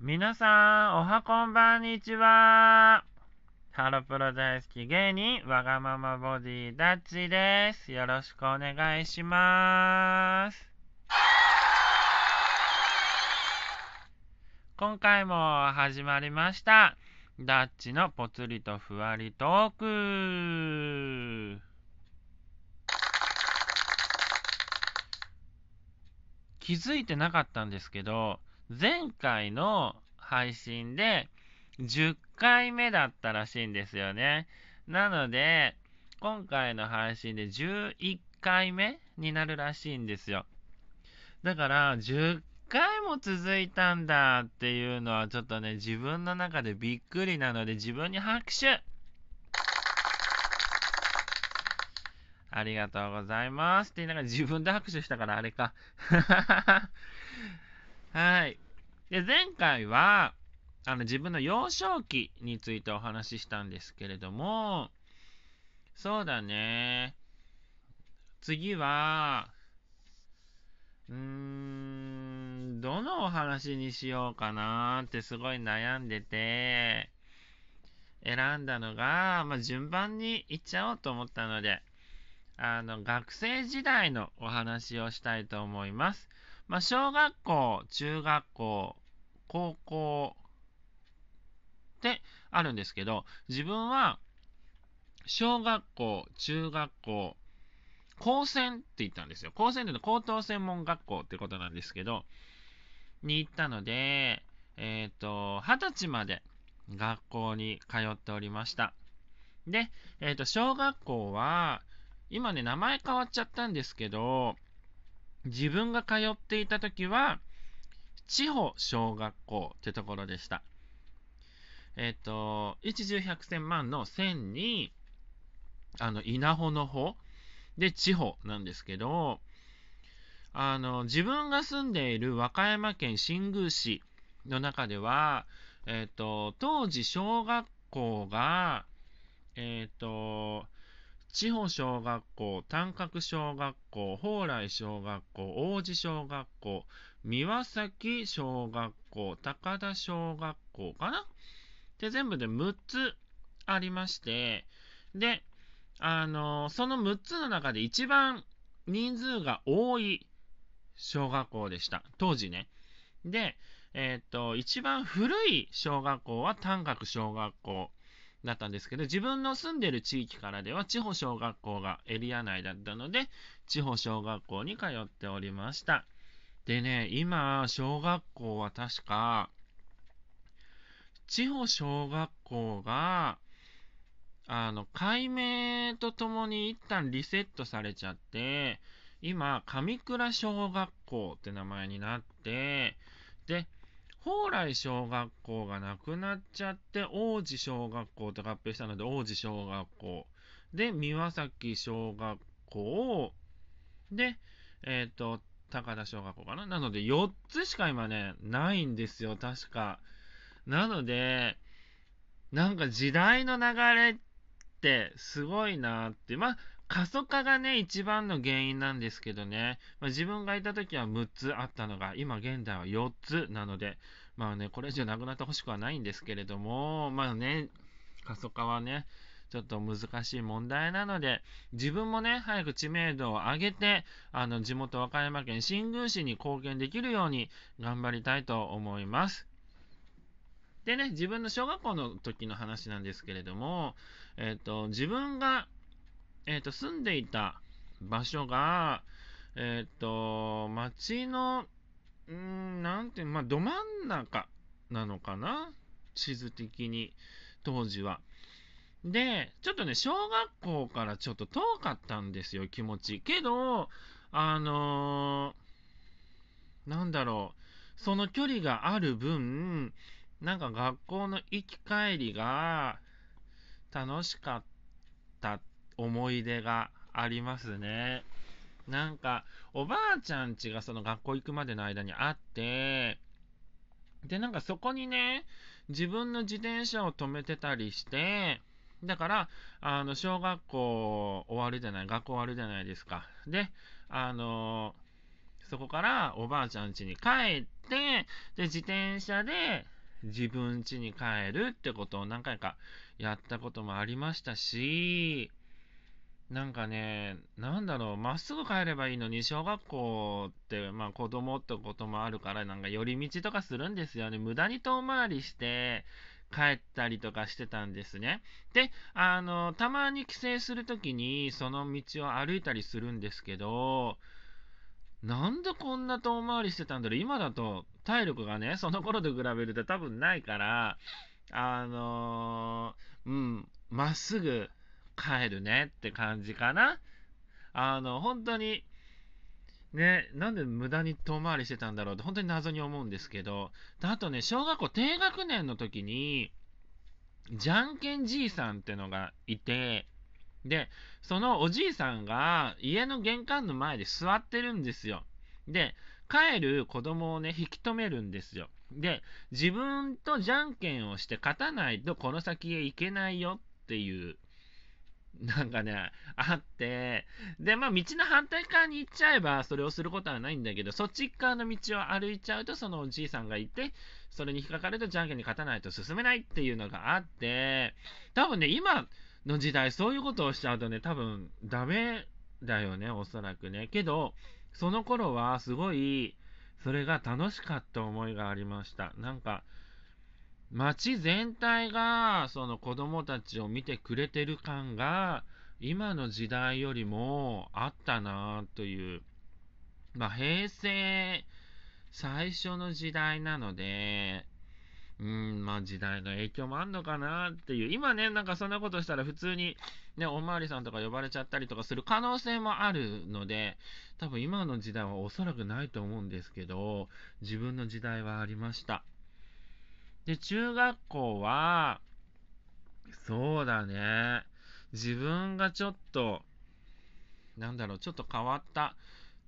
皆さん、おはこんばんにちは。ハロプロ大好き芸人、わがままボディダッチです。よろしくお願いします。今回も始まりました。ダッチのぽつりとふわりトーク。気づいてなかったんですけど、前回の配信で10回目だったらしいんですよね。なので、今回の配信で11回目になるらしいんですよ。だから、10回も続いたんだっていうのはちょっとね、自分の中でびっくりなので自分に拍手ありがとうございますって言いながら自分で拍手したからあれか はい。で、前回は、あの、自分の幼少期についてお話ししたんですけれども、そうだね。次は、うーん、どのお話にしようかなってすごい悩んでて、選んだのが、まあ、順番にいっちゃおうと思ったので、あの、学生時代のお話をしたいと思います。まあ、小学校、中学校、高校ってあるんですけど、自分は小学校、中学校、高専って言ったんですよ。高専っていうのは高等専門学校ってことなんですけど、に行ったので、えっ、ー、と、二十歳まで学校に通っておりました。で、えっ、ー、と、小学校は、今ね、名前変わっちゃったんですけど、自分が通っていた時は、地方小学校ってところでした。えっ、ー、と、一十百千万の千に、あの、稲穂の方で地方なんですけど、あの、自分が住んでいる和歌山県新宮市の中では、えっ、ー、と、当時小学校が、えっ、ー、と、地方小学校、単角小学校、蓬莱小学校、王子小学校、三輪崎小学校、高田小学校かな？で、全部で6つありまして、で、あのその6つの中で一番人数が多い小学校でした。当時ね。で、えっ、と、一番古い小学校は単角小学校。だったんですけど、自分の住んでる地域からでは地方小学校がエリア内だったので、地方小学校に通っておりました。でね、今、小学校は確か、地方小学校が、あの、解明とともに一旦リセットされちゃって、今、上倉小学校って名前になって、で、蓬莱小学校がなくなっちゃって、王子小学校と合併したので、王子小学校。で、三輪崎小学校。で、えっ、ー、と、高田小学校かな。なので、4つしか今ね、ないんですよ、確か。なので、なんか時代の流れってすごいなって。まあ、過疎化がね、一番の原因なんですけどね、まあ、自分がいた時は6つあったのが、今現在は4つなので、まあね、これ以上なくなってほしくはないんですけれども、まあね、過疎化はね、ちょっと難しい問題なので、自分もね、早く知名度を上げて、あの、地元和歌山県新宮市に貢献できるように頑張りたいと思います。でね、自分の小学校の時の話なんですけれども、えっ、ー、と、自分がえっ、ー、と、住んでいた場所が、えっ、ー、と、町の、うん、なんていう、まあ、ど真ん中なのかな？地図的に、当時は。で、ちょっとね、小学校からちょっと遠かったんですよ、気持ち。けど、あのー、なんだろう、その距離がある分、なんか学校の行き帰りが楽しかったっ思い出がありますね。なんか、おばあちゃんちがその学校行くまでの間にあって、で、なんかそこにね、自分の自転車を止めてたりして、だから、あの、小学校終わるじゃない、学校終わるじゃないですか。で、あのそこからおばあちゃん家に帰って、で、自転車で自分家に帰るってことを何回かやったこともありましたし、なんかね、なんだろう、まっすぐ帰ればいいのに、小学校って、まあ子供ってこともあるから、なんか寄り道とかするんですよね。無駄に遠回りして、帰ったりとかしてたんですね。で、あの、たまに帰省するときに、その道を歩いたりするんですけど、なんでこんな遠回りしてたんだろう今だと体力がね、その頃と比べると多分ないから、あのー、うん、まっすぐ帰るねって感じかな。あの、本当に、ね、なんで無駄に遠回りしてたんだろうって本当に謎に思うんですけど、あとね、小学校低学年の時に、じゃんけんじいさんってのがいて、で、そのおじいさんが家の玄関の前で座ってるんですよ。で、帰る子供をね、引き止めるんですよ。で、自分とじゃんけんをして勝たないとこの先へ行けないよっていうなんかね、あって、で、まあ、道の反対側に行っちゃえば、それをすることはないんだけど、そっち側の道を歩いちゃうと、そのおじいさんがいて、それに引っかかると、じゃんけんに勝たないと進めないっていうのがあって、多分ね、今の時代、そういうことをしちゃうとね、多分、ダメだよね、おそらくね。けど、その頃は、すごい、それが楽しかった思いがありました。なんか、街全体がその子供たちを見てくれてる感が今の時代よりもあったなという、まあ、平成最初の時代なので、うん、まあ時代の影響もあんのかなっていう、今ね、なんかそんなことしたら普通にね、おまわりさんとか呼ばれちゃったりとかする可能性もあるので、多分今の時代はおそらくないと思うんですけど、自分の時代はありました。で、中学校は、そうだね。自分がちょっと、なんだろう、ちょっと変わった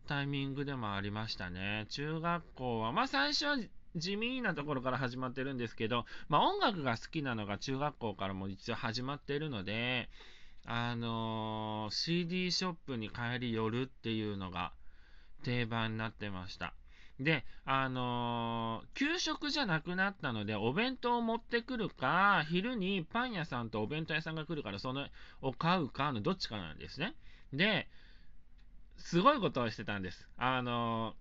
タイミングでもありましたね。中学校は、まあ最初は地味なところから始まってるんですけど、まあ音楽が好きなのが中学校からも一応始まってるので、あのー、CD ショップに帰り寄るっていうのが定番になってました。で、あのー、給食じゃなくなったので、お弁当を持ってくるか、昼にパン屋さんとお弁当屋さんが来るから、そのを買うかのどっちかなんですね。で、すごいことをしてたんです。あの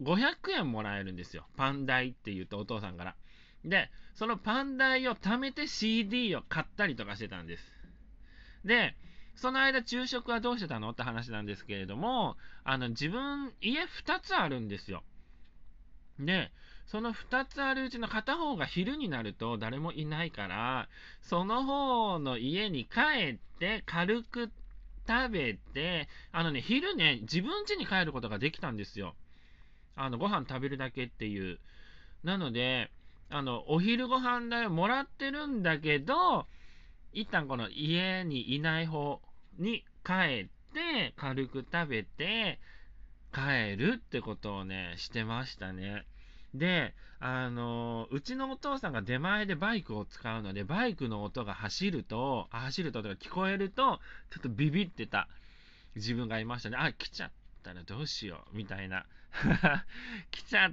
ー、500円もらえるんですよ。パン代って言うとお父さんから。で、そのパン代を貯めて CD を買ったりとかしてたんです。で、その間、昼食はどうしてたの？って話なんですけれども、あの、自分、家2つあるんですよ。で、その2つあるうちの片方が昼になると誰もいないから、その方の家に帰って軽く食べて、あのね、昼ね、自分家に帰ることができたんですよ。あの、ご飯食べるだけっていう。なので、あの、お昼ご飯代をもらってるんだけど、一旦この家にいない方に帰って軽く食べて帰るってことをね、してましたね。で、あのうちのお父さんが出前でバイクを使うので、バイクの音が走ると、走るととか聞こえると、ちょっとビビってた自分がいましたね。あ、来ちゃったらどうしよう、みたいな。来ちゃっ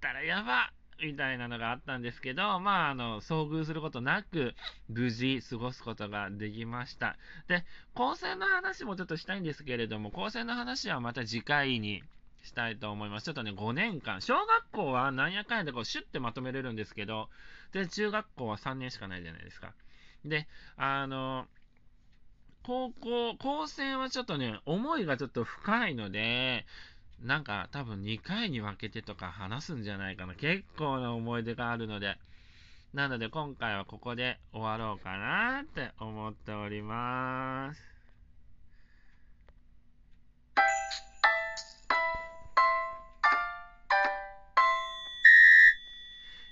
たらやばみたいなのがあったんですけど、まあ、あの、遭遇することなく、無事過ごすことができました。で、高専の話もちょっとしたいんですけれども、高専の話はまた次回にしたいと思います。ちょっとね、5年間、小学校はなんやかんやでこう、シュッてまとめれるんですけど、で、中学校は3年しかないじゃないですか。で、あの、高校、高専はちょっとね、思いがちょっと深いので、なんか多分2回に分けてとか話すんじゃないかな。結構な思い出があるので。なので今回はここで終わろうかなって思っております。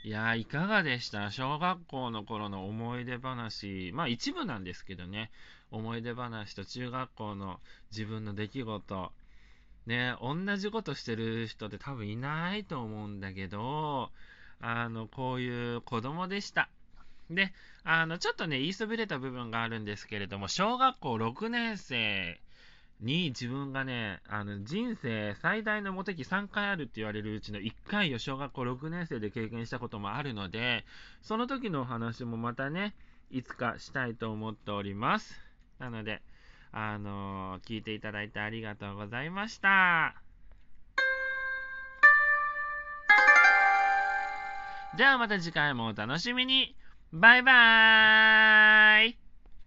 いや、いかがでした？小学校の頃の思い出話。まあ一部なんですけどね。思い出話と中学校の自分の出来事。ね、同じことしてる人って多分いないと思うんだけど、あの、こういう子供でした。で、あの、ちょっとね、言いそびれた部分があるんですけれども、小学校6年生に自分がね、あの、人生最大のモテ期3回あるって言われるうちの1回を小学校6年生で経験したこともあるので、その時のお話もまたね、いつかしたいと思っております。なので、あの、聞いていただいてありがとうございました。じゃあまた次回もお楽しみに。バイバーイ